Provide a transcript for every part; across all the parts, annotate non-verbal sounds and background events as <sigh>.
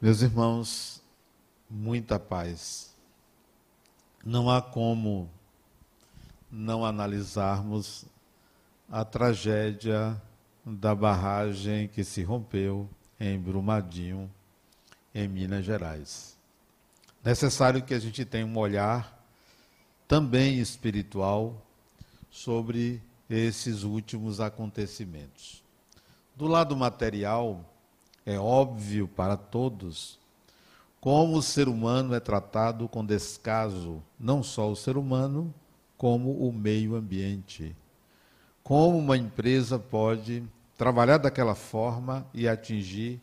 Meus irmãos, muita paz. Não há como não analisarmos a tragédia da barragem que se rompeu em Brumadinho, em Minas Gerais. Necessário que a gente tenha um olhar também espiritual sobre esses últimos acontecimentos. Do lado material, é óbvio para todos como o ser humano é tratado com descaso, não só o ser humano, como o meio ambiente. Como uma empresa pode trabalhar daquela forma e atingir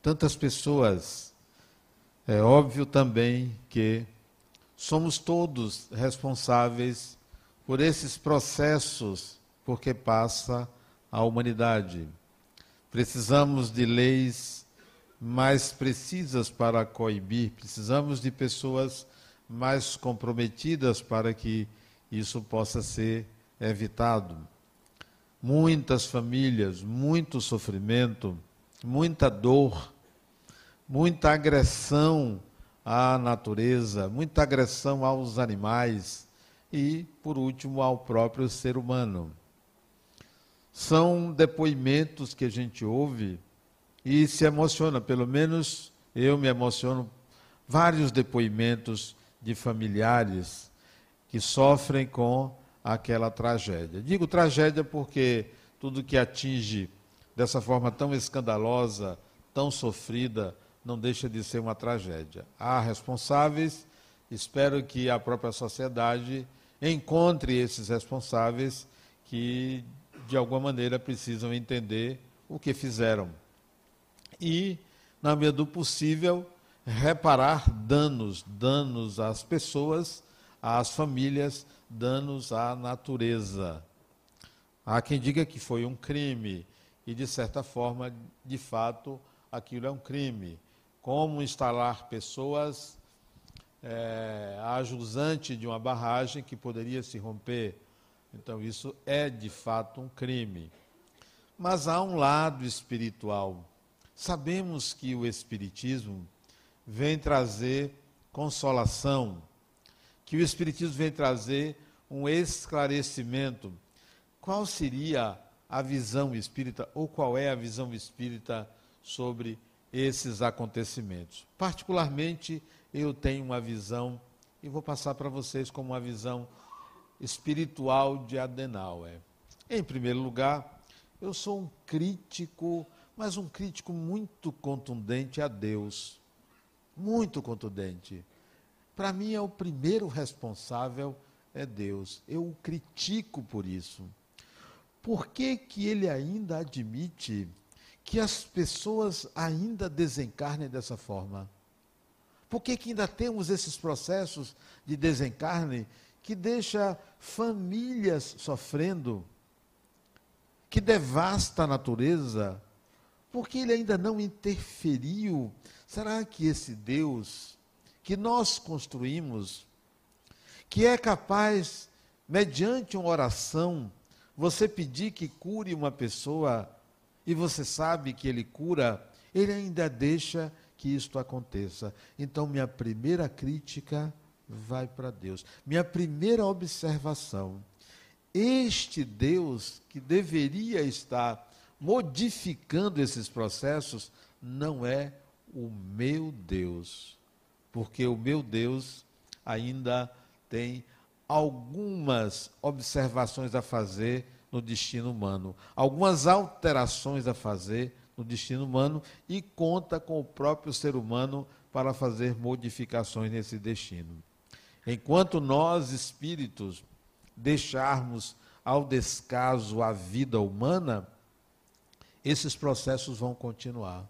tantas pessoas. É óbvio também que somos todos responsáveis por esses processos porque passa a humanidade. Precisamos de leis mais precisas para coibir, precisamos de pessoas mais comprometidas para que isso possa ser evitado. Muitas famílias, muito sofrimento, muita dor, muita agressão à natureza, muita agressão aos animais e, por último, ao próprio ser humano. São depoimentos que a gente ouve e se emociona, pelo menos eu me emociono, vários depoimentos de familiares que sofrem com aquela tragédia. Digo tragédia porque tudo que atinge dessa forma tão escandalosa, tão sofrida, não deixa de ser uma tragédia. Há responsáveis, espero que a própria sociedade encontre esses responsáveis que de alguma maneira, precisam entender o que fizeram. E, na medida do possível, reparar danos, danos às pessoas, às famílias, danos à natureza. Há quem diga que foi um crime, e de certa forma, de fato, aquilo é um crime. Como instalar pessoas é, a jusante de uma barragem que poderia se romper então, isso é de fato um crime. Mas há um lado espiritual. Sabemos que o Espiritismo vem trazer consolação, que o Espiritismo vem trazer um esclarecimento. Qual seria a visão espírita, ou qual é a visão espírita sobre esses acontecimentos? Particularmente, eu tenho uma visão, e vou passar para vocês como uma visão espiritual de Adenauer. Em primeiro lugar, eu sou um crítico, mas um crítico muito contundente a Deus. Muito contundente. Para mim é o primeiro responsável é Deus. Eu o critico por isso. Por que, que ele ainda admite que as pessoas ainda desencarnem dessa forma? Por que, que ainda temos esses processos de desencarne que deixa famílias sofrendo, que devasta a natureza, porque ele ainda não interferiu. Será que esse Deus que nós construímos, que é capaz, mediante uma oração, você pedir que cure uma pessoa e você sabe que ele cura, ele ainda deixa que isto aconteça. Então, minha primeira crítica vai para Deus. Minha primeira observação: este Deus que deveria estar modificando esses processos não é o meu Deus, porque o meu Deus ainda tem algumas observações a fazer no destino humano, algumas alterações a fazer no destino humano e conta com o próprio ser humano para fazer modificações nesse destino. Enquanto nós, espíritos, deixarmos ao descaso a vida humana, esses processos vão continuar.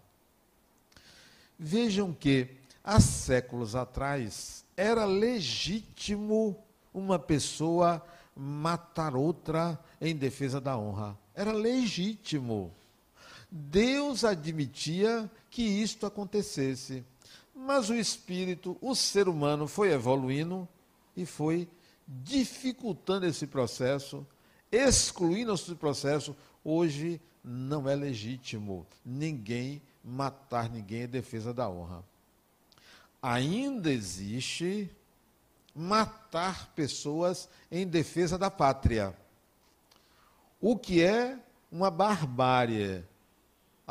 Vejam que, há séculos atrás, era legítimo uma pessoa matar outra em defesa da honra. Era legítimo. Deus admitia que isto acontecesse. Mas o espírito, o ser humano, foi evoluindo e foi dificultando esse processo, excluindo esse processo. Hoje não é legítimo ninguém matar ninguém em defesa da honra. Ainda existe matar pessoas em defesa da pátria. O que é uma barbárie.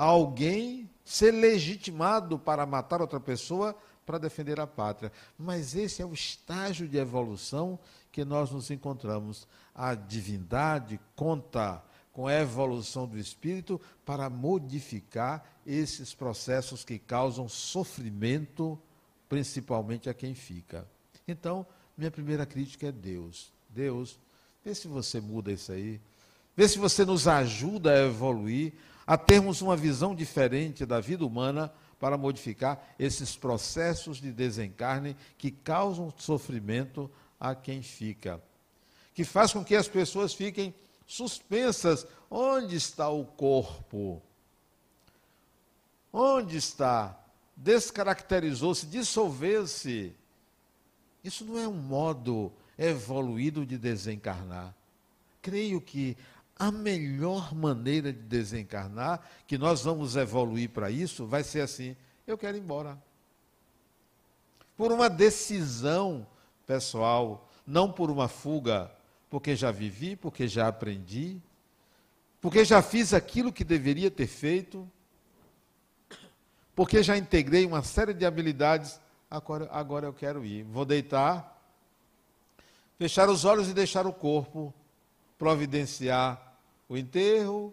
Alguém ser legitimado para matar outra pessoa para defender a pátria. Mas esse é o estágio de evolução que nós nos encontramos. A divindade conta com a evolução do espírito para modificar esses processos que causam sofrimento, principalmente a quem fica. Então, minha primeira crítica é Deus. Deus, vê se você muda isso aí. Vê se você nos ajuda a evoluir, a termos uma visão diferente da vida humana para modificar esses processos de desencarne que causam sofrimento a quem fica. Que faz com que as pessoas fiquem suspensas. Onde está o corpo? Onde está? Descaracterizou-se, dissolveu-se. Isso não é um modo evoluído de desencarnar. Creio que a melhor maneira de desencarnar, que nós vamos evoluir para isso, vai ser assim: eu quero ir embora. Por uma decisão pessoal, não por uma fuga, porque já vivi, porque já aprendi, porque já fiz aquilo que deveria ter feito, porque já integrei uma série de habilidades, agora, agora eu quero ir. Vou deitar, fechar os olhos e deixar o corpo providenciar o enterro,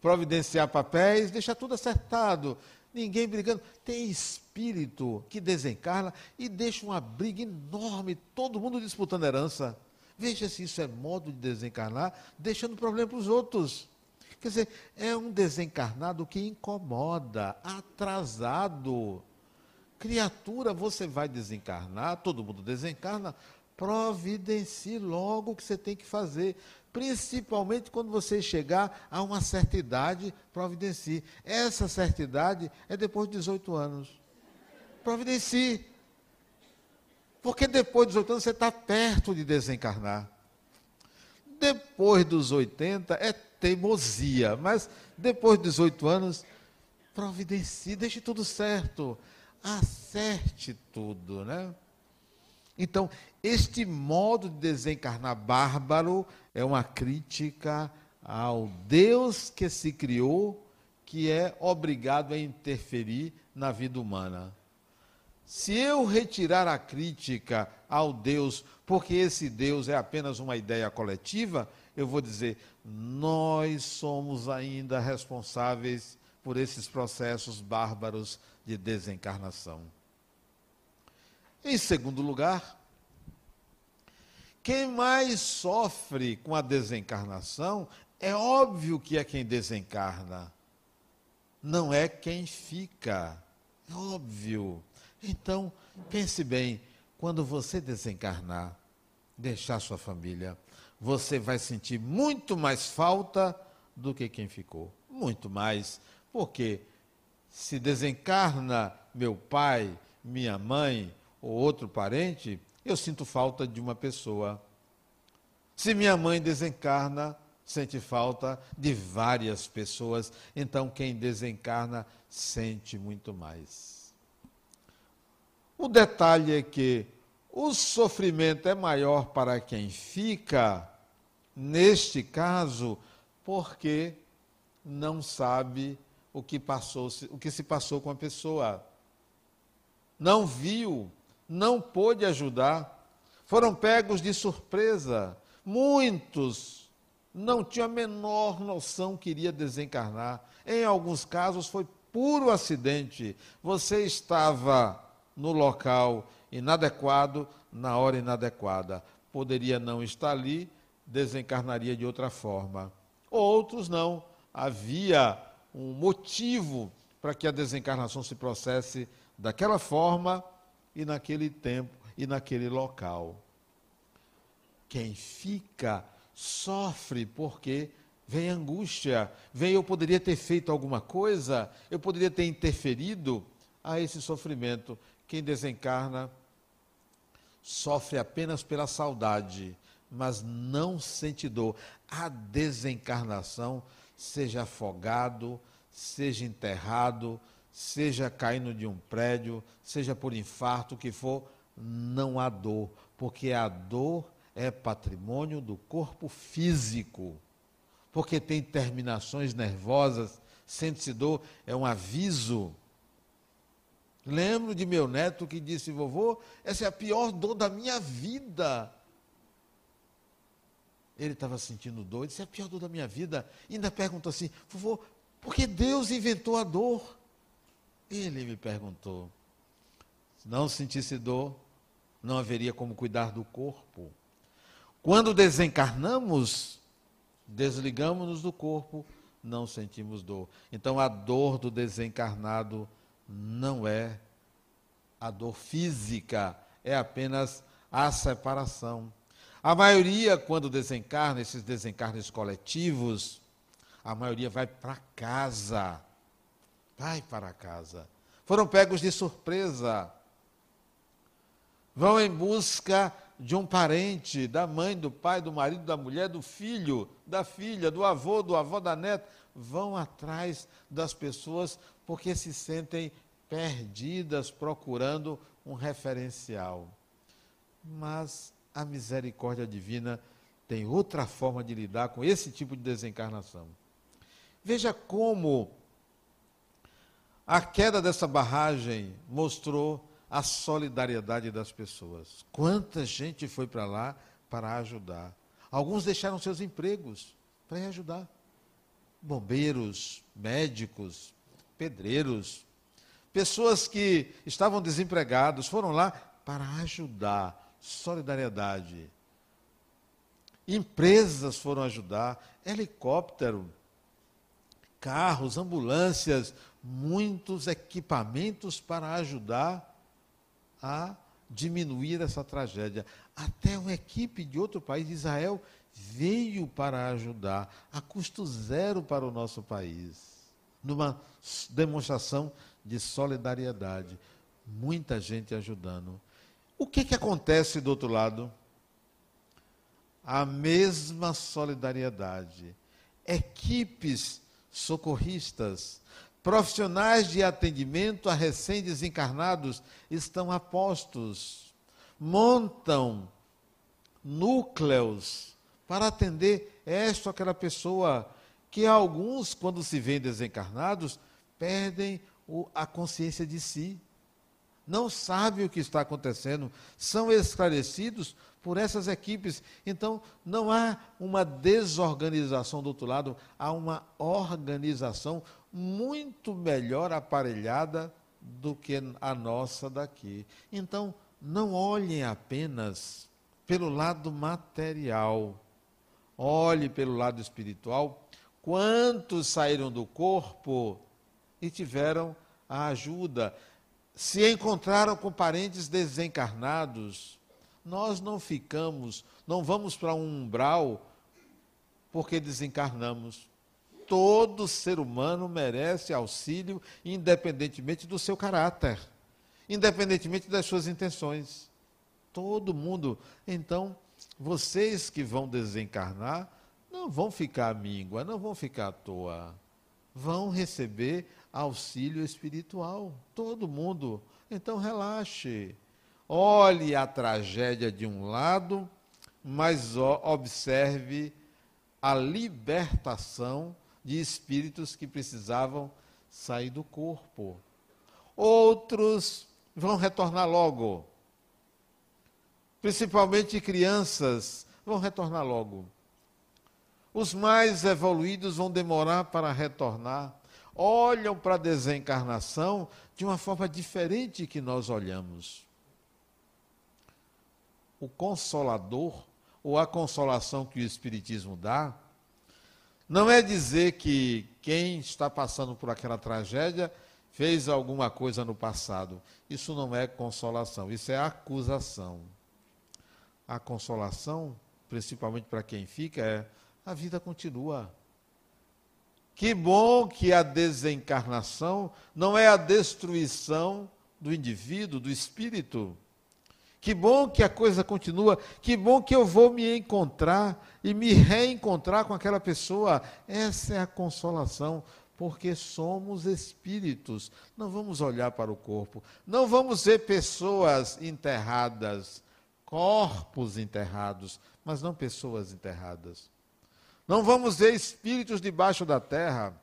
providenciar papéis, deixar tudo acertado. Ninguém brigando. Tem espírito que desencarna e deixa uma briga enorme, todo mundo disputando herança. Veja se isso é modo de desencarnar, deixando problema para os outros. Quer dizer, é um desencarnado que incomoda, atrasado. Criatura, você vai desencarnar, todo mundo desencarna, providencie logo o que você tem que fazer principalmente quando você chegar a uma certa idade, providencie. Essa certa idade é depois de 18 anos. Providencie. Porque depois de 18 anos você está perto de desencarnar. Depois dos 80 é teimosia, mas depois de 18 anos, providencie, deixe tudo certo. Acerte tudo, né? Então, este modo de desencarnar bárbaro é uma crítica ao Deus que se criou, que é obrigado a interferir na vida humana. Se eu retirar a crítica ao Deus, porque esse Deus é apenas uma ideia coletiva, eu vou dizer, nós somos ainda responsáveis por esses processos bárbaros de desencarnação. Em segundo lugar, quem mais sofre com a desencarnação é óbvio que é quem desencarna, não é quem fica. É óbvio. Então, pense bem: quando você desencarnar, deixar sua família, você vai sentir muito mais falta do que quem ficou. Muito mais. Porque se desencarna meu pai, minha mãe, ou outro parente, eu sinto falta de uma pessoa. Se minha mãe desencarna, sente falta de várias pessoas. Então, quem desencarna sente muito mais. O detalhe é que o sofrimento é maior para quem fica, neste caso, porque não sabe o que passou, o que se passou com a pessoa. Não viu não pôde ajudar, foram pegos de surpresa. Muitos não tinham a menor noção que iria desencarnar. Em alguns casos foi puro acidente. Você estava no local inadequado, na hora inadequada. Poderia não estar ali, desencarnaria de outra forma. Outros não. Havia um motivo para que a desencarnação se processe daquela forma e naquele tempo e naquele local. Quem fica sofre porque vem angústia, vem eu poderia ter feito alguma coisa, eu poderia ter interferido a esse sofrimento. Quem desencarna sofre apenas pela saudade, mas não sente dor. A desencarnação, seja afogado, seja enterrado, seja caindo de um prédio, seja por infarto, o que for, não há dor, porque a dor é patrimônio do corpo físico, porque tem terminações nervosas, sente-se dor, é um aviso. Lembro de meu neto que disse, vovô, essa é a pior dor da minha vida. Ele estava sentindo dor, disse, é a pior dor da minha vida. E ainda perguntou assim, vovô, por que Deus inventou a dor? Ele me perguntou. Se não sentisse dor, não haveria como cuidar do corpo. Quando desencarnamos, desligamos-nos do corpo, não sentimos dor. Então a dor do desencarnado não é a dor física, é apenas a separação. A maioria, quando desencarna, esses desencarnes coletivos, a maioria vai para casa vai para casa. Foram pegos de surpresa. Vão em busca de um parente, da mãe, do pai, do marido, da mulher, do filho, da filha, do avô, do avô da neta. Vão atrás das pessoas porque se sentem perdidas procurando um referencial. Mas a misericórdia divina tem outra forma de lidar com esse tipo de desencarnação. Veja como a queda dessa barragem mostrou a solidariedade das pessoas. Quanta gente foi para lá para ajudar. Alguns deixaram seus empregos para ajudar. Bombeiros, médicos, pedreiros, pessoas que estavam desempregados foram lá para ajudar. Solidariedade. Empresas foram ajudar, helicóptero, carros, ambulâncias, muitos equipamentos para ajudar a diminuir essa tragédia. Até uma equipe de outro país, Israel, veio para ajudar, a custo zero para o nosso país, numa demonstração de solidariedade. Muita gente ajudando. O que, que acontece do outro lado? A mesma solidariedade. Equipes socorristas Profissionais de atendimento a recém-desencarnados estão a postos, montam núcleos para atender esta ou aquela pessoa, que alguns, quando se veem desencarnados, perdem a consciência de si. Não sabem o que está acontecendo, são esclarecidos por essas equipes. Então, não há uma desorganização do outro lado, há uma organização muito melhor aparelhada do que a nossa daqui. Então, não olhem apenas pelo lado material, olhe pelo lado espiritual. Quantos saíram do corpo e tiveram a ajuda? Se encontraram com parentes desencarnados, nós não ficamos, não vamos para um umbral porque desencarnamos todo ser humano merece auxílio, independentemente do seu caráter, independentemente das suas intenções. Todo mundo. Então, vocês que vão desencarnar, não vão ficar míngua, não vão ficar à toa. Vão receber auxílio espiritual. Todo mundo. Então, relaxe. Olhe a tragédia de um lado, mas observe a libertação de espíritos que precisavam sair do corpo. Outros vão retornar logo. Principalmente crianças vão retornar logo. Os mais evoluídos vão demorar para retornar. Olham para a desencarnação de uma forma diferente que nós olhamos. O consolador, ou a consolação que o Espiritismo dá, não é dizer que quem está passando por aquela tragédia fez alguma coisa no passado. Isso não é consolação, isso é acusação. A consolação, principalmente para quem fica, é a vida continua. Que bom que a desencarnação não é a destruição do indivíduo, do espírito. Que bom que a coisa continua. Que bom que eu vou me encontrar e me reencontrar com aquela pessoa. Essa é a consolação. porque somos espíritos. Não vamos olhar para o corpo. Não vamos ver pessoas enterradas, corpos enterrados, mas não pessoas enterradas. Não vamos ver espíritos debaixo da terra.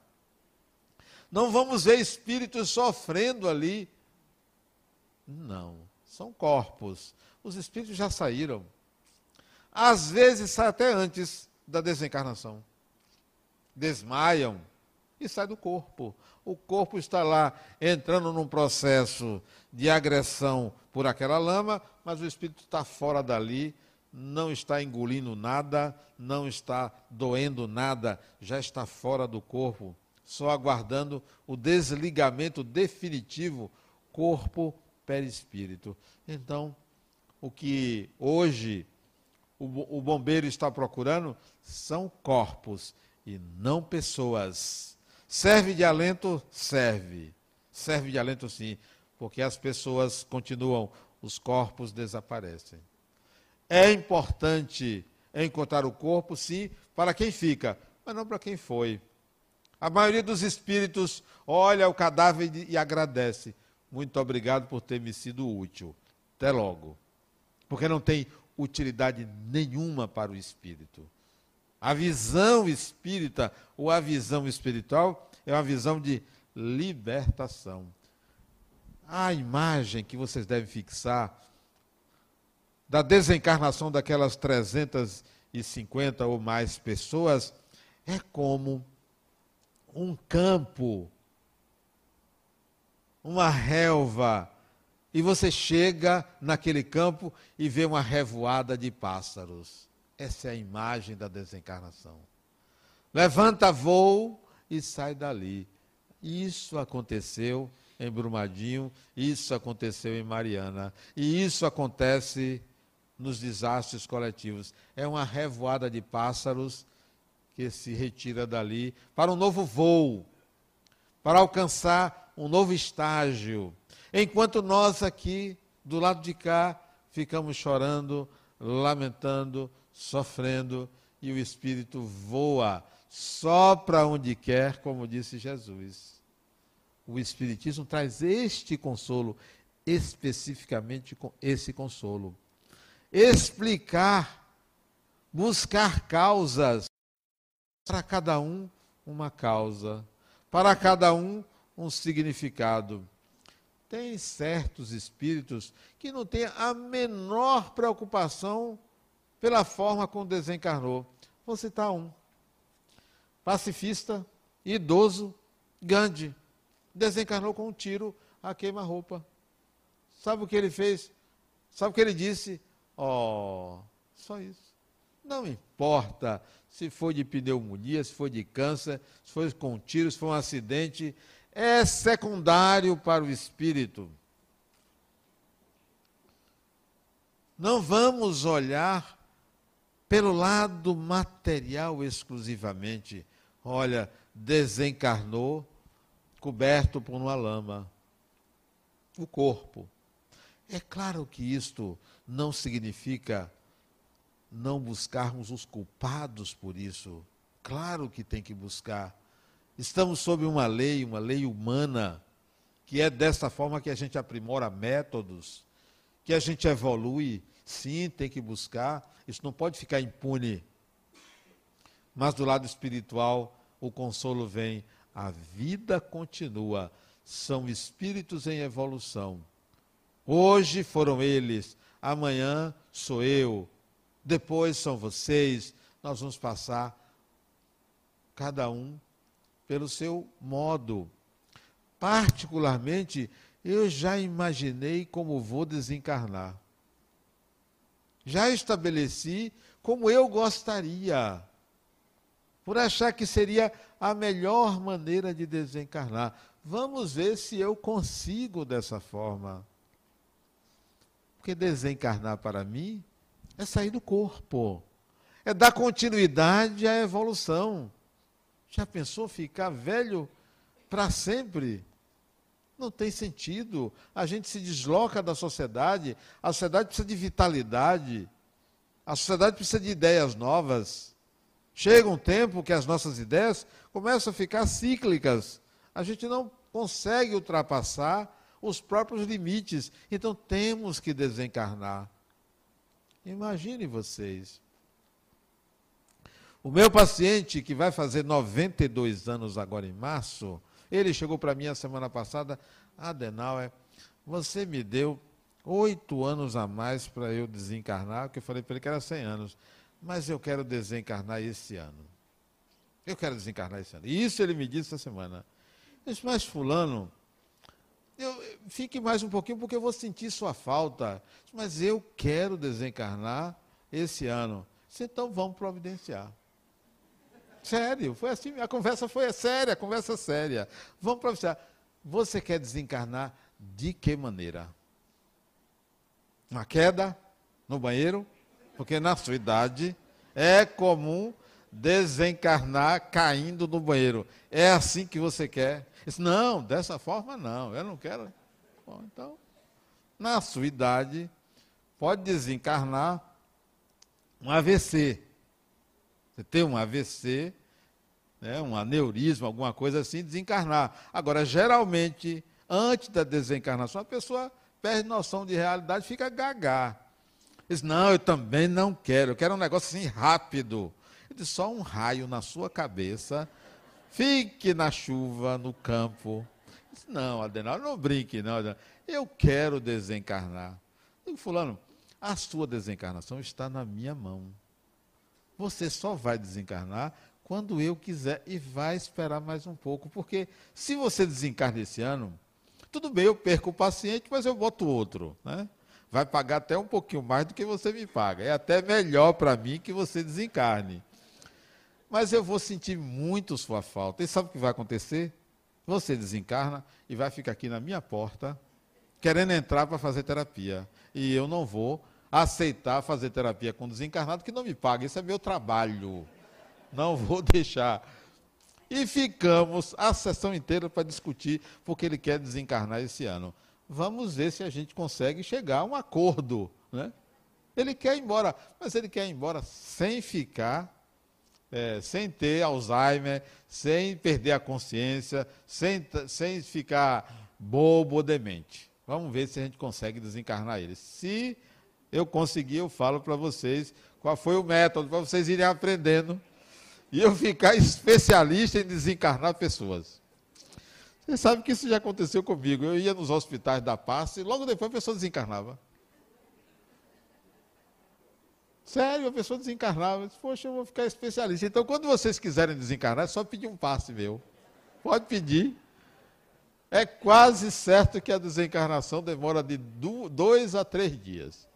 Não vamos ver espíritos sofrendo ali. Não, são corpos. Os espíritos já saíram. Às vezes sai até antes da desencarnação. Desmaiam e sai do corpo. O corpo está lá entrando num processo de agressão por aquela lama, mas o espírito está fora dali, não está engolindo nada, não está doendo nada, já está fora do corpo, só aguardando o desligamento definitivo corpo-perispírito. Então, o que hoje o, o bombeiro está procurando são corpos e não pessoas. Serve de alento? Serve. Serve de alento sim, porque as pessoas continuam, os corpos desaparecem. É importante encontrar o corpo, sim, para quem fica, mas não para quem foi. A maioria dos espíritos olha o cadáver e agradece. Muito obrigado por ter me sido útil. Até logo. Porque não tem utilidade nenhuma para o espírito. A visão espírita ou a visão espiritual é uma visão de libertação. A imagem que vocês devem fixar da desencarnação daquelas 350 ou mais pessoas é como um campo, uma relva, e você chega naquele campo e vê uma revoada de pássaros. Essa é a imagem da desencarnação. Levanta voo e sai dali. Isso aconteceu em Brumadinho, isso aconteceu em Mariana, e isso acontece nos desastres coletivos. É uma revoada de pássaros que se retira dali para um novo voo, para alcançar um novo estágio. Enquanto nós aqui, do lado de cá, ficamos chorando, lamentando, sofrendo, e o Espírito voa só para onde quer, como disse Jesus. O Espiritismo traz este consolo, especificamente com esse consolo explicar, buscar causas. Para cada um, uma causa. Para cada um, um significado. Tem certos espíritos que não têm a menor preocupação pela forma como desencarnou. Vou citar um. Pacifista, idoso, Gandhi. Desencarnou com um tiro a queima-roupa. Sabe o que ele fez? Sabe o que ele disse? Oh, só isso. Não importa se foi de pneumonia, se foi de câncer, se foi com tiro, se foi um acidente, é secundário para o espírito. Não vamos olhar pelo lado material exclusivamente. Olha, desencarnou, coberto por uma lama. O corpo. É claro que isto não significa não buscarmos os culpados por isso. Claro que tem que buscar. Estamos sob uma lei, uma lei humana, que é dessa forma que a gente aprimora métodos, que a gente evolui. Sim, tem que buscar. Isso não pode ficar impune. Mas do lado espiritual, o consolo vem. A vida continua. São espíritos em evolução. Hoje foram eles amanhã sou eu, depois são vocês, nós vamos passar cada um pelo seu modo. Particularmente, eu já imaginei como vou desencarnar. Já estabeleci como eu gostaria, por achar que seria a melhor maneira de desencarnar. Vamos ver se eu consigo dessa forma. Porque desencarnar para mim é sair do corpo, é dar continuidade à evolução. Já pensou ficar velho para sempre? Não tem sentido. A gente se desloca da sociedade, a sociedade precisa de vitalidade, a sociedade precisa de ideias novas. Chega um tempo que as nossas ideias começam a ficar cíclicas. A gente não consegue ultrapassar os próprios limites. Então temos que desencarnar. Imagine vocês. O meu paciente, que vai fazer 92 anos agora em março, ele chegou para mim a semana passada, Adenauer, você me deu oito anos a mais para eu desencarnar, que eu falei para ele que era 100 anos, mas eu quero desencarnar esse ano. Eu quero desencarnar esse ano. E isso ele me disse essa semana. Eu disse, mas fulano, eu, fique mais um pouquinho porque eu vou sentir sua falta. Mas eu quero desencarnar esse ano. Disse, então vamos providenciar. Sério, foi assim, a conversa foi séria, a conversa séria. Vamos providenciar. Você quer desencarnar de que maneira? Uma queda no banheiro? Porque na sua idade é comum desencarnar caindo no banheiro. É assim que você quer? Disse, não, dessa forma não, eu não quero. Bom, então, na sua idade, pode desencarnar um AVC. Você tem um AVC, né, um aneurisma, alguma coisa assim, desencarnar. Agora, geralmente, antes da desencarnação, a pessoa perde noção de realidade fica gaga. Diz, não, eu também não quero, eu quero um negócio assim rápido. Ele disse, só um raio na sua cabeça, fique na chuva, no campo. Disse, não, Adenal, não brinque, não. Adenal. Eu quero desencarnar. Eu digo, fulano, a sua desencarnação está na minha mão. Você só vai desencarnar quando eu quiser e vai esperar mais um pouco, porque se você desencarna esse ano, tudo bem, eu perco o paciente, mas eu boto outro, né? Vai pagar até um pouquinho mais do que você me paga. É até melhor para mim que você desencarne. Mas eu vou sentir muito sua falta. E sabe o que vai acontecer? Você desencarna e vai ficar aqui na minha porta, querendo entrar para fazer terapia. E eu não vou aceitar fazer terapia com desencarnado que não me paga. Isso é meu trabalho. Não vou <laughs> deixar. E ficamos a sessão inteira para discutir, porque ele quer desencarnar esse ano. Vamos ver se a gente consegue chegar a um acordo. Né? Ele quer ir embora, mas ele quer ir embora sem ficar, é, sem ter Alzheimer, sem perder a consciência, sem, sem ficar bobo ou demente. Vamos ver se a gente consegue desencarnar ele. Se eu conseguir, eu falo para vocês qual foi o método, para vocês irem aprendendo e eu ficar especialista em desencarnar pessoas. Você sabe que isso já aconteceu comigo. Eu ia nos hospitais da paz e logo depois a pessoa desencarnava. Sério, a pessoa desencarnava. Eu disse, Poxa, eu vou ficar especialista. Então, quando vocês quiserem desencarnar, é só pedir um passe meu. Pode pedir. É quase certo que a desencarnação demora de dois a três dias.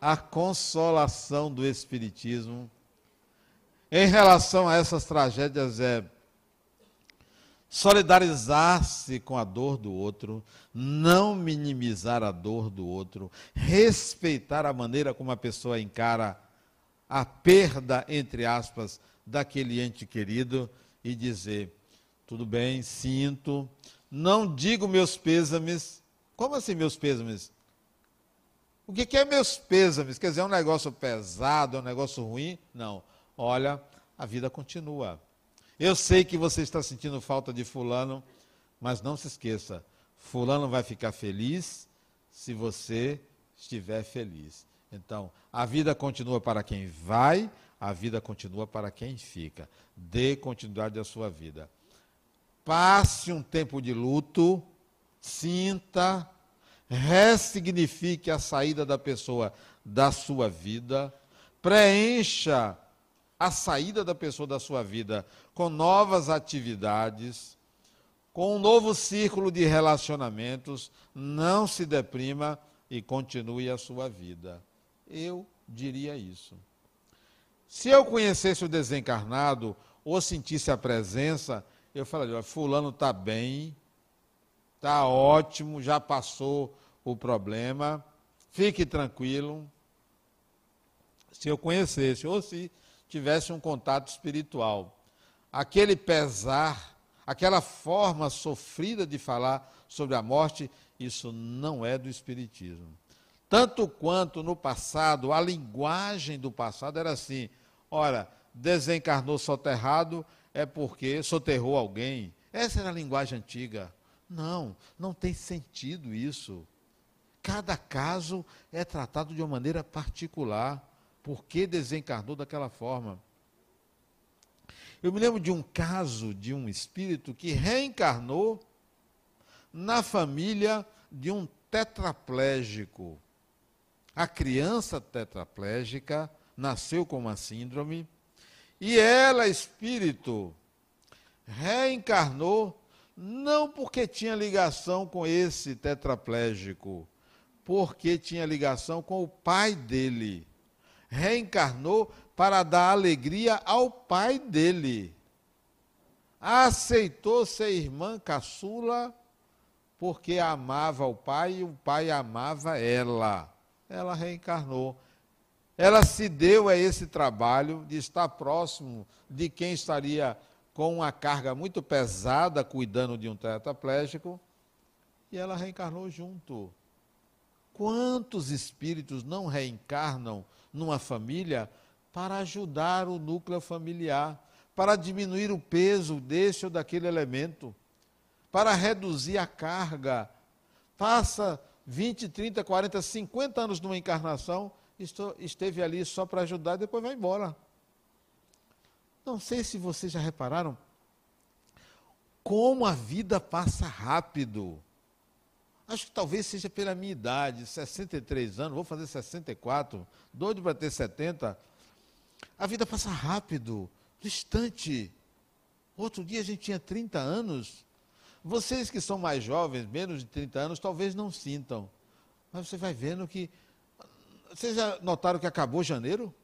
A consolação do Espiritismo em relação a essas tragédias é solidarizar-se com a dor do outro, não minimizar a dor do outro, respeitar a maneira como a pessoa encara a perda, entre aspas, daquele ente querido e dizer: tudo bem, sinto, não digo meus pêsames. Como assim meus pêsames? O que é meus pêsames? Quer dizer, é um negócio pesado, é um negócio ruim? Não olha, a vida continua. Eu sei que você está sentindo falta de Fulano, mas não se esqueça: Fulano vai ficar feliz se você estiver feliz. Então, a vida continua para quem vai, a vida continua para quem fica. Dê continuidade à sua vida. Passe um tempo de luto, sinta, ressignifique a saída da pessoa da sua vida, preencha a saída da pessoa da sua vida com novas atividades, com um novo círculo de relacionamentos, não se deprima e continue a sua vida. Eu diria isso. Se eu conhecesse o desencarnado ou sentisse a presença, eu falaria: Fulano está bem, está ótimo, já passou o problema, fique tranquilo. Se eu conhecesse, ou se tivesse um contato espiritual. Aquele pesar, aquela forma sofrida de falar sobre a morte, isso não é do Espiritismo. Tanto quanto no passado, a linguagem do passado era assim: Ora, desencarnou soterrado é porque soterrou alguém. Essa era a linguagem antiga. Não, não tem sentido isso. Cada caso é tratado de uma maneira particular. Por que desencarnou daquela forma? Eu me lembro de um caso de um espírito que reencarnou na família de um tetraplégico. A criança tetraplégica nasceu com uma síndrome e ela, espírito, reencarnou não porque tinha ligação com esse tetraplégico, porque tinha ligação com o pai dele. Reencarnou para dar alegria ao pai dele. Aceitou ser irmã caçula porque amava o pai e o pai amava ela. Ela reencarnou. Ela se deu a esse trabalho de estar próximo de quem estaria com uma carga muito pesada cuidando de um tetraplégico e ela reencarnou junto. Quantos espíritos não reencarnam numa família para ajudar o núcleo familiar, para diminuir o peso desse ou daquele elemento, para reduzir a carga? Passa 20, 30, 40, 50 anos numa encarnação, esteve ali só para ajudar depois vai embora. Não sei se vocês já repararam como a vida passa rápido. Acho que talvez seja pela minha idade, 63 anos, vou fazer 64, doido para ter 70. A vida passa rápido, distante. Outro dia a gente tinha 30 anos. Vocês que são mais jovens, menos de 30 anos, talvez não sintam. Mas você vai vendo que. Vocês já notaram que acabou janeiro?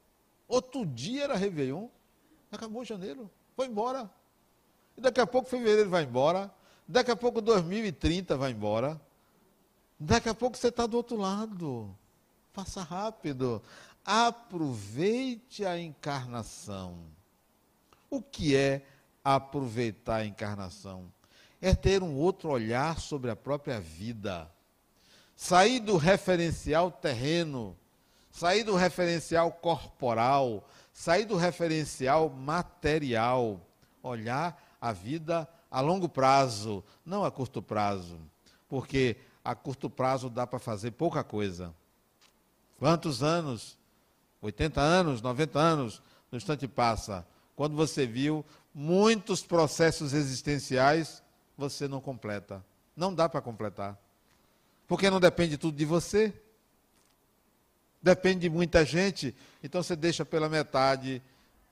Outro dia era Réveillon. Acabou janeiro. Foi embora. E daqui a pouco fevereiro vai embora. Daqui a pouco 2030 vai embora. Daqui a pouco você está do outro lado. Passa rápido. Aproveite a encarnação. O que é aproveitar a encarnação? É ter um outro olhar sobre a própria vida. Sair do referencial terreno, sair do referencial corporal, sair do referencial material, olhar a vida a longo prazo, não a curto prazo. Porque a curto prazo dá para fazer pouca coisa. Quantos anos? 80 anos, 90 anos, no instante passa. Quando você viu muitos processos existenciais, você não completa. Não dá para completar. Porque não depende tudo de você. Depende de muita gente. Então você deixa pela metade,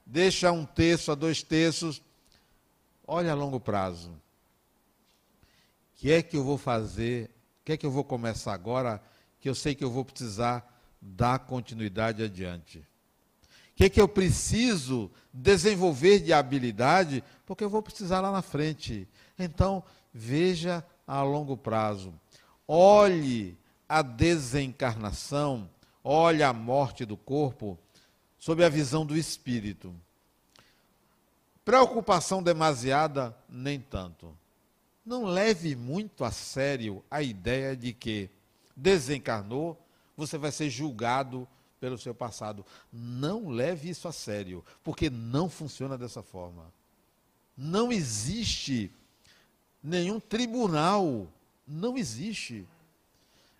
deixa um terço a dois terços. Olha a longo prazo. O que é que eu vou fazer que é que eu vou começar agora que eu sei que eu vou precisar dar continuidade adiante? O que é que eu preciso desenvolver de habilidade? Porque eu vou precisar lá na frente. Então, veja a longo prazo. Olhe a desencarnação, olhe a morte do corpo sob a visão do espírito. Preocupação demasiada, nem tanto não leve muito a sério a ideia de que desencarnou, você vai ser julgado pelo seu passado. Não leve isso a sério, porque não funciona dessa forma. Não existe nenhum tribunal, não existe.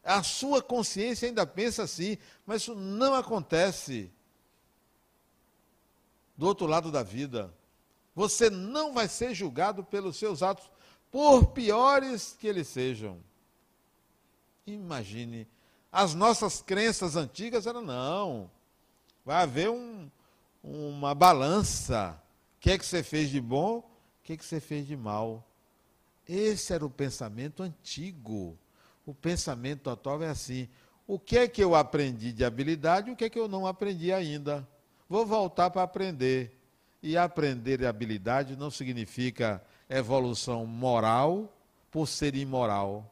A sua consciência ainda pensa assim, mas isso não acontece. Do outro lado da vida, você não vai ser julgado pelos seus atos por piores que eles sejam. Imagine, as nossas crenças antigas eram não. Vai haver um, uma balança. O que é que você fez de bom? O que é que você fez de mal? Esse era o pensamento antigo. O pensamento atual é assim: o que é que eu aprendi de habilidade o que é que eu não aprendi ainda? Vou voltar para aprender. E aprender habilidade não significa evolução moral por ser imoral.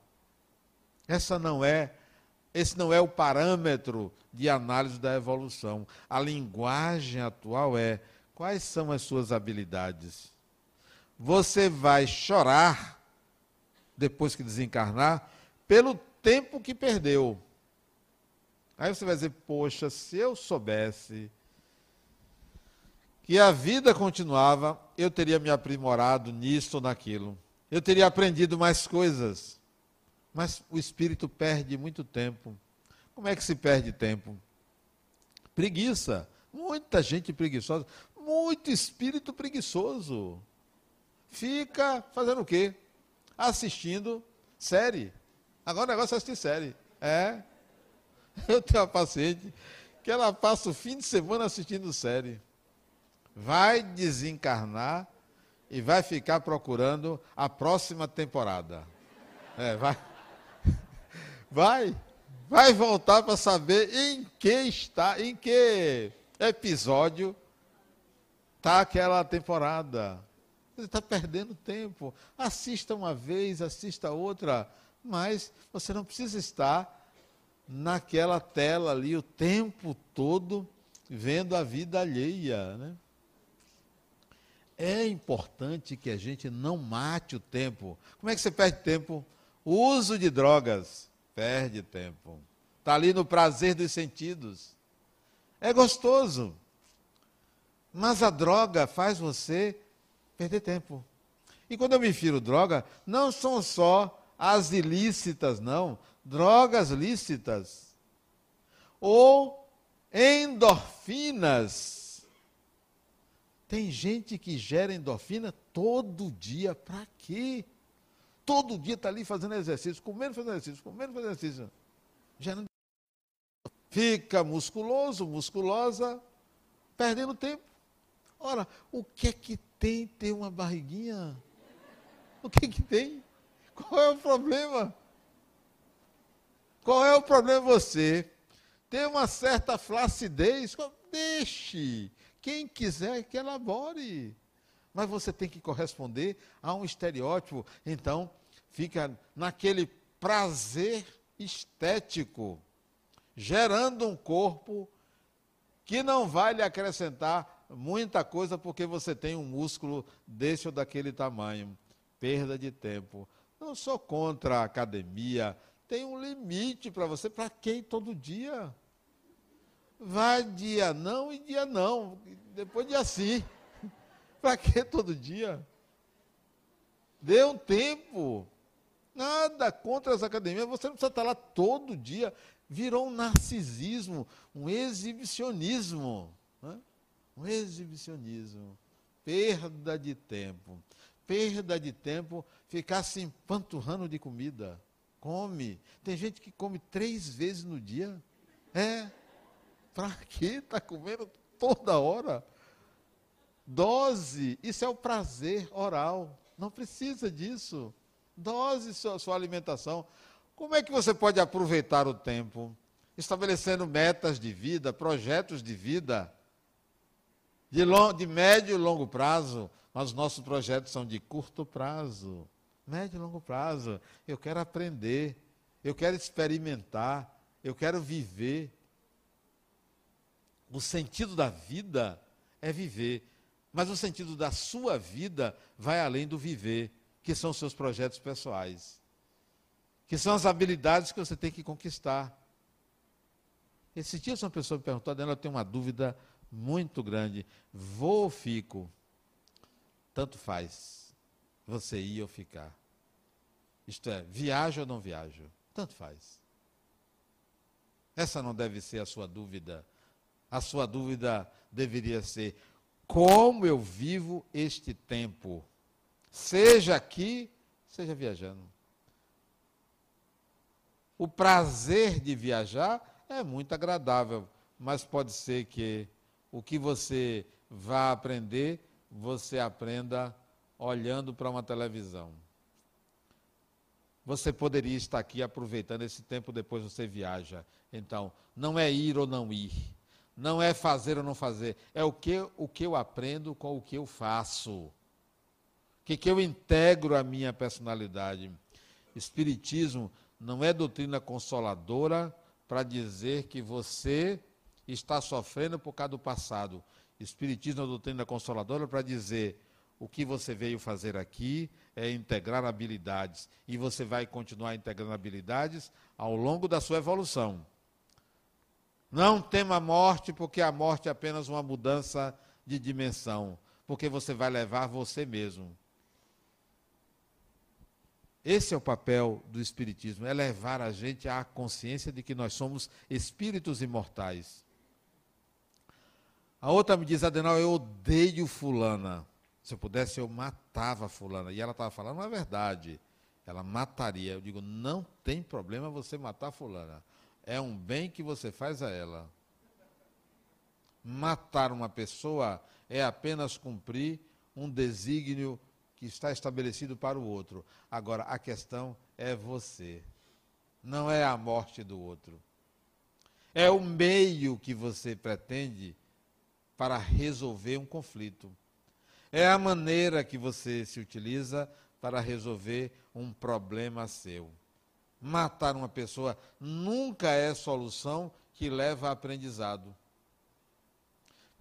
Essa não é, esse não é o parâmetro de análise da evolução. A linguagem atual é quais são as suas habilidades. Você vai chorar depois que desencarnar pelo tempo que perdeu. Aí você vai dizer: "Poxa, se eu soubesse que a vida continuava, eu teria me aprimorado nisto ou naquilo. Eu teria aprendido mais coisas. Mas o espírito perde muito tempo. Como é que se perde tempo? Preguiça. Muita gente preguiçosa. Muito espírito preguiçoso. Fica fazendo o quê? Assistindo série. Agora o negócio é assistir série. É. <laughs> Eu tenho uma paciente que ela passa o fim de semana assistindo série vai desencarnar e vai ficar procurando a próxima temporada. É, vai. <laughs> Vai. Vai voltar para saber em que está, em que episódio está aquela temporada. Você está perdendo tempo. Assista uma vez, assista outra, mas você não precisa estar naquela tela ali o tempo todo vendo a vida alheia. Né? É importante que a gente não mate o tempo. Como é que você perde tempo? O uso de drogas perde tempo. Está ali no prazer dos sentidos. É gostoso. Mas a droga faz você perder tempo. E quando eu me refiro droga, não são só as ilícitas, não. Drogas lícitas. Ou endorfinas tem gente que gera endorfina todo dia. Para quê? Todo dia está ali fazendo exercício, comendo, fazendo exercício, comendo, fazendo exercício. Gerando... Fica musculoso, musculosa, perdendo tempo. Ora, o que é que tem ter uma barriguinha? O que é que tem? Qual é o problema? Qual é o problema você ter uma certa flacidez? Deixe. Quem quiser que elabore. Mas você tem que corresponder a um estereótipo. Então, fica naquele prazer estético, gerando um corpo que não vai lhe acrescentar muita coisa porque você tem um músculo desse ou daquele tamanho. Perda de tempo. Não sou contra a academia, tem um limite para você. Para quem todo dia? Vai dia não e dia não. Depois dia sim. <laughs> Para que todo dia? Dê um tempo. Nada contra as academias. Você não precisa estar lá todo dia. Virou um narcisismo, um exibicionismo. Né? Um exibicionismo. Perda de tempo. Perda de tempo ficar se empanturrando de comida. Come. Tem gente que come três vezes no dia. É. Para que está comendo toda hora? Dose, isso é o prazer oral. Não precisa disso. Dose sua, sua alimentação. Como é que você pode aproveitar o tempo? Estabelecendo metas de vida, projetos de vida, de, long, de médio e longo prazo, mas os nossos projetos são de curto prazo. Médio e longo prazo. Eu quero aprender, eu quero experimentar, eu quero viver. O sentido da vida é viver. Mas o sentido da sua vida vai além do viver, que são os seus projetos pessoais. Que são as habilidades que você tem que conquistar. Esse dia uma pessoa me perguntou, dela eu tenho uma dúvida muito grande. Vou ou fico? Tanto faz. Você ir ou ficar. Isto é, viajo ou não viajo? Tanto faz. Essa não deve ser a sua dúvida a sua dúvida deveria ser: como eu vivo este tempo? Seja aqui, seja viajando. O prazer de viajar é muito agradável, mas pode ser que o que você vá aprender, você aprenda olhando para uma televisão. Você poderia estar aqui aproveitando esse tempo, depois você viaja. Então, não é ir ou não ir não é fazer ou não fazer, é o que, o que eu aprendo com o que eu faço. O que, que eu integro à minha personalidade. Espiritismo não é doutrina consoladora para dizer que você está sofrendo por causa do passado. Espiritismo é doutrina consoladora para dizer o que você veio fazer aqui é integrar habilidades. E você vai continuar integrando habilidades ao longo da sua evolução. Não tema a morte, porque a morte é apenas uma mudança de dimensão, porque você vai levar você mesmo. Esse é o papel do Espiritismo, é levar a gente à consciência de que nós somos espíritos imortais. A outra me diz, Adenal, eu odeio fulana. Se eu pudesse, eu matava fulana. E ela estava falando a verdade. Ela mataria. Eu digo, não tem problema você matar fulana. É um bem que você faz a ela. Matar uma pessoa é apenas cumprir um desígnio que está estabelecido para o outro. Agora, a questão é você. Não é a morte do outro. É o meio que você pretende para resolver um conflito. É a maneira que você se utiliza para resolver um problema seu. Matar uma pessoa nunca é solução que leva a aprendizado.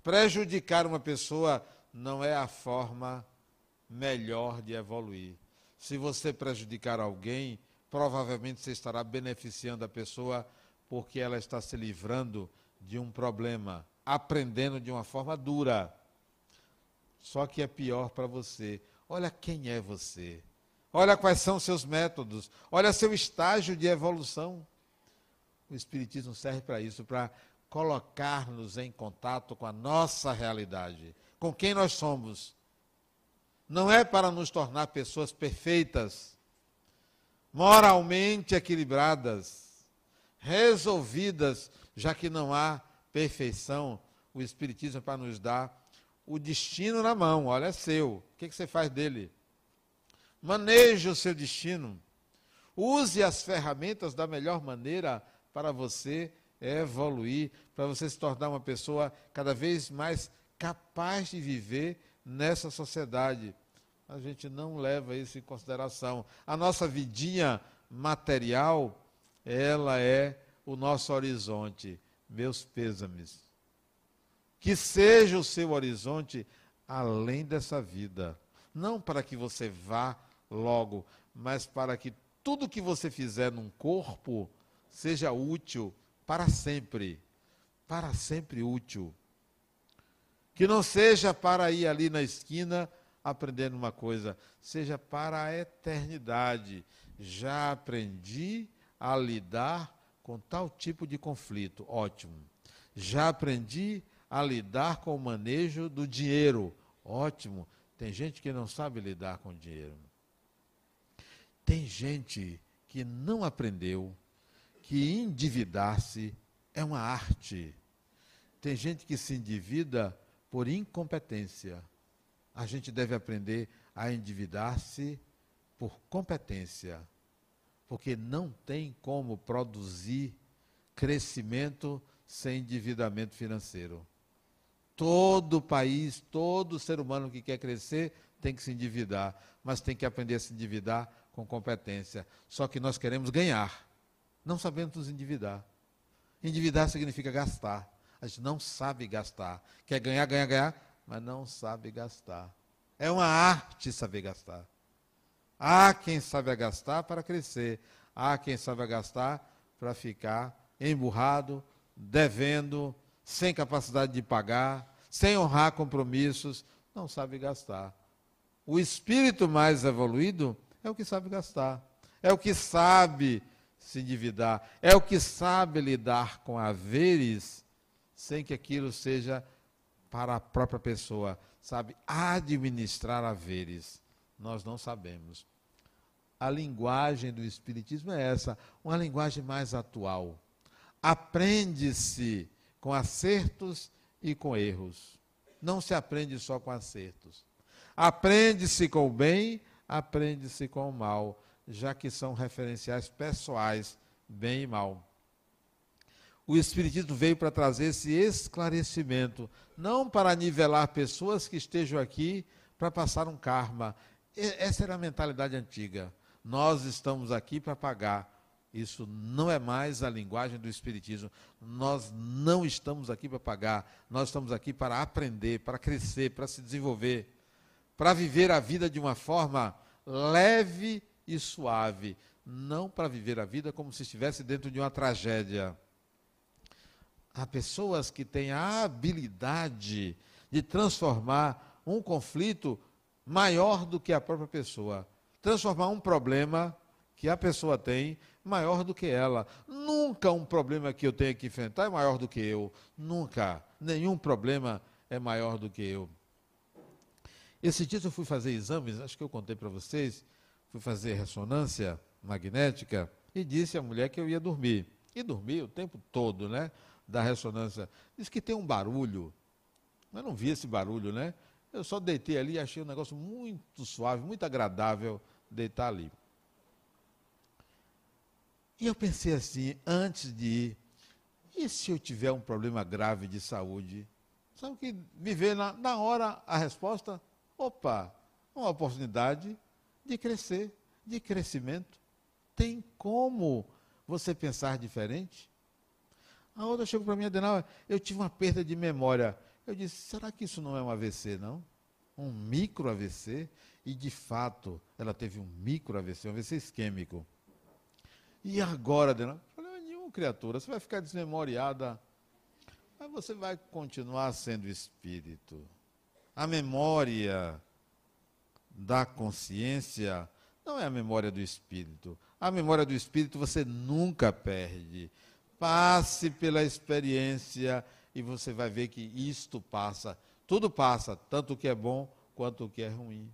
Prejudicar uma pessoa não é a forma melhor de evoluir. Se você prejudicar alguém, provavelmente você estará beneficiando a pessoa porque ela está se livrando de um problema, aprendendo de uma forma dura. Só que é pior para você. Olha quem é você. Olha quais são seus métodos. Olha seu estágio de evolução. O Espiritismo serve para isso, para colocar-nos em contato com a nossa realidade, com quem nós somos não é para nos tornar pessoas perfeitas, moralmente equilibradas, resolvidas, já que não há perfeição. O Espiritismo é para nos dar o destino na mão, olha, é seu. O que, você faz dele? Maneje o seu destino. Use as ferramentas da melhor maneira para você evoluir, para você se tornar uma pessoa cada vez mais capaz de viver nessa sociedade. A gente não leva isso em consideração. A nossa vidinha material, ela é o nosso horizonte. Meus pêsames. Que seja o seu horizonte além dessa vida. Não para que você vá logo, mas para que tudo que você fizer num corpo seja útil para sempre. Para sempre útil. Que não seja para ir ali na esquina aprendendo uma coisa, seja para a eternidade. Já aprendi a lidar com tal tipo de conflito. Ótimo. Já aprendi a lidar com o manejo do dinheiro. Ótimo. Tem gente que não sabe lidar com dinheiro. Tem gente que não aprendeu que endividar-se é uma arte. Tem gente que se endivida por incompetência. A gente deve aprender a endividar-se por competência, porque não tem como produzir crescimento sem endividamento financeiro. Todo país, todo ser humano que quer crescer tem que se endividar, mas tem que aprender a se endividar com competência. Só que nós queremos ganhar, não sabemos nos endividar. Endividar significa gastar. A gente não sabe gastar. Quer ganhar, ganhar, ganhar, mas não sabe gastar. É uma arte saber gastar. Há quem sabe gastar para crescer. Há quem sabe gastar para ficar emburrado, devendo, sem capacidade de pagar, sem honrar compromissos. Não sabe gastar. O espírito mais evoluído é o que sabe gastar. É o que sabe se endividar. É o que sabe lidar com haveres sem que aquilo seja para a própria pessoa, sabe? Administrar haveres. Nós não sabemos. A linguagem do Espiritismo é essa, uma linguagem mais atual. Aprende-se com acertos e com erros. Não se aprende só com acertos. Aprende-se com o bem, aprende-se com o mal, já que são referenciais pessoais, bem e mal o Espiritismo veio para trazer esse esclarecimento, não para nivelar pessoas que estejam aqui para passar um karma. Essa era a mentalidade antiga. Nós estamos aqui para pagar. Isso não é mais a linguagem do Espiritismo. Nós não estamos aqui para pagar. Nós estamos aqui para aprender, para crescer, para se desenvolver, para viver a vida de uma forma leve e suave. Não para viver a vida como se estivesse dentro de uma tragédia. Há pessoas que têm a habilidade de transformar um conflito maior do que a própria pessoa. Transformar um problema que a pessoa tem maior do que ela. Nunca um problema que eu tenha que enfrentar é maior do que eu. Nunca. Nenhum problema é maior do que eu. Esse dia eu fui fazer exames, acho que eu contei para vocês, fui fazer ressonância magnética e disse à mulher que eu ia dormir. E dormi o tempo todo, né? Da ressonância. Diz que tem um barulho. Eu não vi esse barulho, né? Eu só deitei ali e achei um negócio muito suave, muito agradável deitar ali. E eu pensei assim, antes de ir, e se eu tiver um problema grave de saúde? Sabe que me veio na, na hora a resposta? Opa, uma oportunidade de crescer, de crescimento. Tem como você pensar diferente? A outra chegou para mim, Adenal, eu tive uma perda de memória. Eu disse, será que isso não é um AVC, não? Um micro AVC? E de fato, ela teve um micro AVC, um AVC isquêmico. E agora, Adenal? Falei, nenhuma criatura, você vai ficar desmemoriada. Mas você vai continuar sendo espírito. A memória da consciência não é a memória do espírito. A memória do espírito você nunca perde. Passe pela experiência e você vai ver que isto passa. Tudo passa, tanto o que é bom quanto o que é ruim.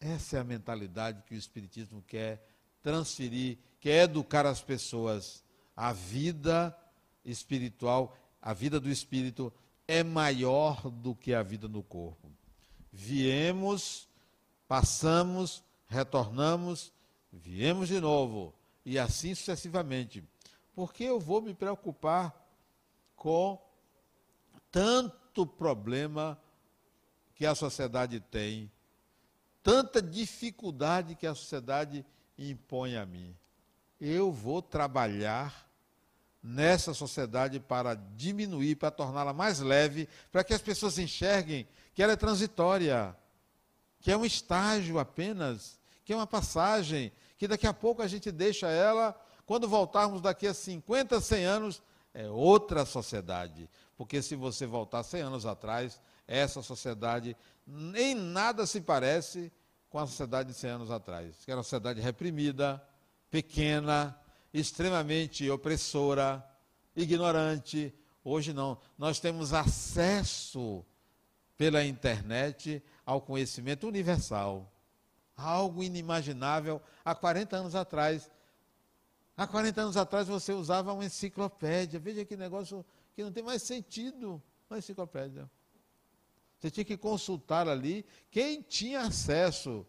Essa é a mentalidade que o Espiritismo quer transferir, quer educar as pessoas. A vida espiritual, a vida do espírito é maior do que a vida no corpo. Viemos, passamos, retornamos, viemos de novo, e assim sucessivamente. Porque eu vou me preocupar com tanto problema que a sociedade tem, tanta dificuldade que a sociedade impõe a mim. Eu vou trabalhar nessa sociedade para diminuir, para torná-la mais leve, para que as pessoas enxerguem que ela é transitória, que é um estágio apenas, que é uma passagem, que daqui a pouco a gente deixa ela, quando voltarmos daqui a 50, 100 anos, é outra sociedade. Porque se você voltar 100 anos atrás, essa sociedade em nada se parece com a sociedade de 100 anos atrás, que era uma sociedade reprimida, pequena, extremamente opressora, ignorante. Hoje não. Nós temos acesso pela internet ao conhecimento universal. Algo inimaginável há 40 anos atrás. Há 40 anos atrás você usava uma enciclopédia. Veja que negócio que não tem mais sentido. Uma enciclopédia. Você tinha que consultar ali quem tinha acesso.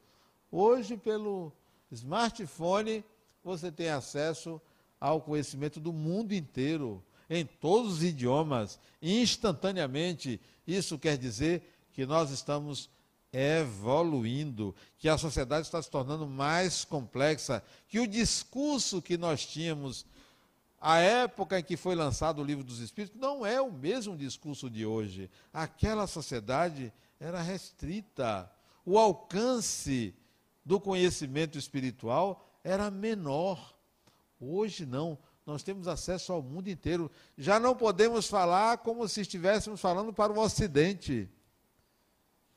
Hoje, pelo smartphone, você tem acesso ao conhecimento do mundo inteiro, em todos os idiomas, instantaneamente. Isso quer dizer que nós estamos evoluindo, que a sociedade está se tornando mais complexa, que o discurso que nós tínhamos a época em que foi lançado o livro dos Espíritos não é o mesmo discurso de hoje. Aquela sociedade era restrita. O alcance do conhecimento espiritual era menor. Hoje não, nós temos acesso ao mundo inteiro. Já não podemos falar como se estivéssemos falando para o Ocidente.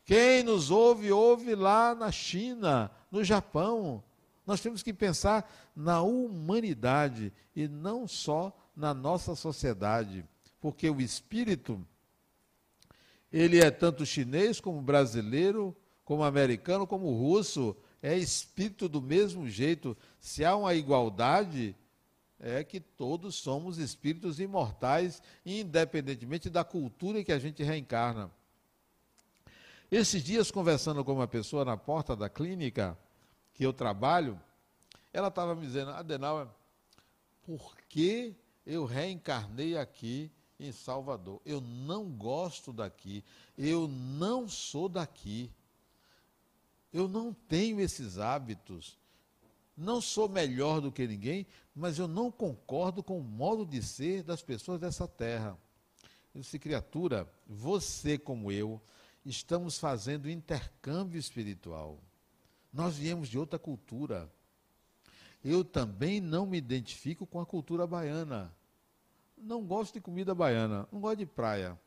Quem nos ouve, ouve lá na China, no Japão. Nós temos que pensar na humanidade e não só na nossa sociedade, porque o espírito ele é tanto chinês como brasileiro, como americano, como russo, é espírito do mesmo jeito. Se há uma igualdade, é que todos somos espíritos imortais, independentemente da cultura que a gente reencarna. Esses dias, conversando com uma pessoa na porta da clínica que eu trabalho, ela estava me dizendo, Adenauer, por que eu reencarnei aqui em Salvador? Eu não gosto daqui, eu não sou daqui. Eu não tenho esses hábitos. Não sou melhor do que ninguém, mas eu não concordo com o modo de ser das pessoas dessa terra. Eu disse, criatura, você como eu, estamos fazendo intercâmbio espiritual. Nós viemos de outra cultura. Eu também não me identifico com a cultura baiana. Não gosto de comida baiana, não gosto de praia.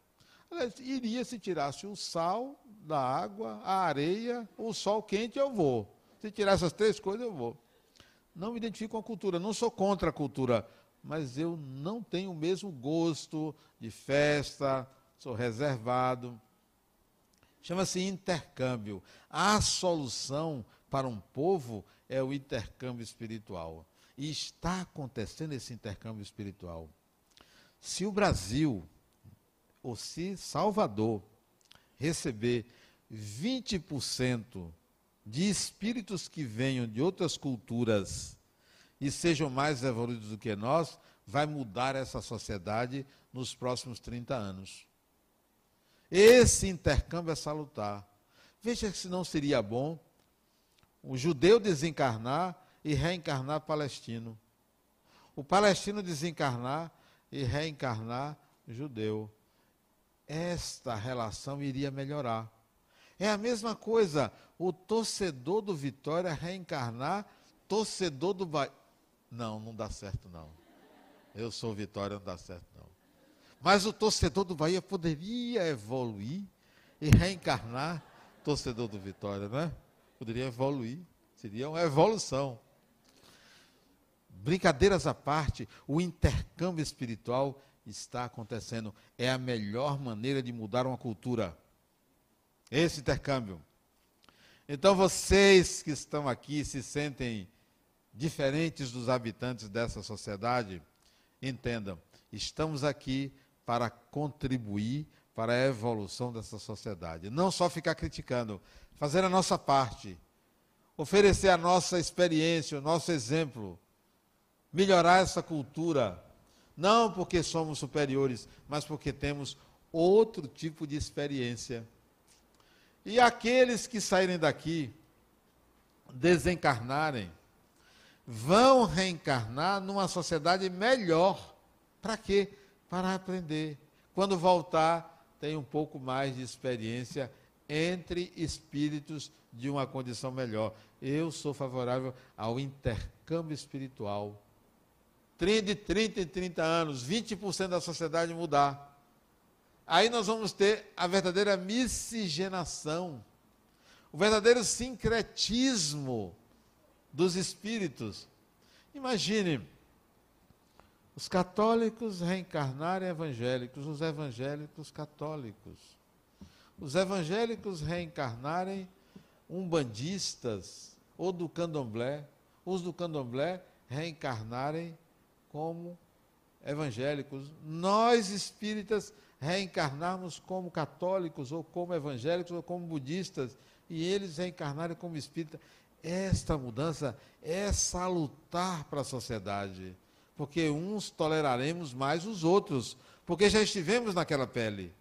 Iria se tirasse o sal da água, a areia, o sol quente, eu vou. Se tirar essas três coisas, eu vou. Não me identifico com a cultura, não sou contra a cultura, mas eu não tenho o mesmo gosto de festa, sou reservado. Chama-se intercâmbio. A solução para um povo é o intercâmbio espiritual. E está acontecendo esse intercâmbio espiritual. Se o Brasil, ou se Salvador, receber 20% de espíritos que venham de outras culturas e sejam mais evoluídos do que nós, vai mudar essa sociedade nos próximos 30 anos. Esse intercâmbio é salutar. Veja se não seria bom o judeu desencarnar e reencarnar palestino. O palestino desencarnar e reencarnar judeu. Esta relação iria melhorar. É a mesma coisa, o torcedor do Vitória reencarnar torcedor do Bahia. Não, não dá certo não. Eu sou Vitória, não dá certo não. Mas o torcedor do Bahia poderia evoluir e reencarnar torcedor do Vitória, né? Poderia evoluir. Seria uma evolução. Brincadeiras à parte, o intercâmbio espiritual está acontecendo. É a melhor maneira de mudar uma cultura. Esse intercâmbio. Então, vocês que estão aqui se sentem diferentes dos habitantes dessa sociedade, entendam, estamos aqui para contribuir para a evolução dessa sociedade. Não só ficar criticando, fazer a nossa parte, oferecer a nossa experiência, o nosso exemplo, melhorar essa cultura, não porque somos superiores, mas porque temos outro tipo de experiência. E aqueles que saírem daqui, desencarnarem, vão reencarnar numa sociedade melhor. Para quê? Para aprender. Quando voltar, tem um pouco mais de experiência entre espíritos de uma condição melhor. Eu sou favorável ao intercâmbio espiritual de 30 em 30 anos, 20% da sociedade mudar. Aí nós vamos ter a verdadeira miscigenação, o verdadeiro sincretismo dos espíritos. Imagine, os católicos reencarnarem evangélicos, os evangélicos católicos. Os evangélicos reencarnarem umbandistas ou do candomblé, os do candomblé reencarnarem como evangélicos, nós espíritas reencarnarmos como católicos, ou como evangélicos, ou como budistas, e eles reencarnarem como espíritas. Esta mudança é salutar para a sociedade, porque uns toleraremos mais os outros, porque já estivemos naquela pele,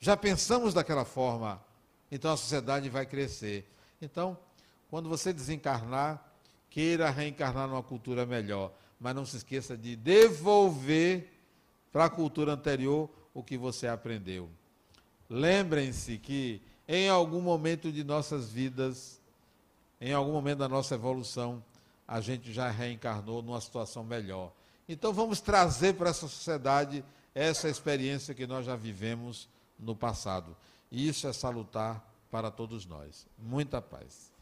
já pensamos daquela forma, então a sociedade vai crescer. Então, quando você desencarnar, queira reencarnar numa cultura melhor mas não se esqueça de devolver para a cultura anterior o que você aprendeu. Lembrem-se que em algum momento de nossas vidas, em algum momento da nossa evolução, a gente já reencarnou numa situação melhor. Então vamos trazer para essa sociedade essa experiência que nós já vivemos no passado. Isso é salutar para todos nós. Muita paz.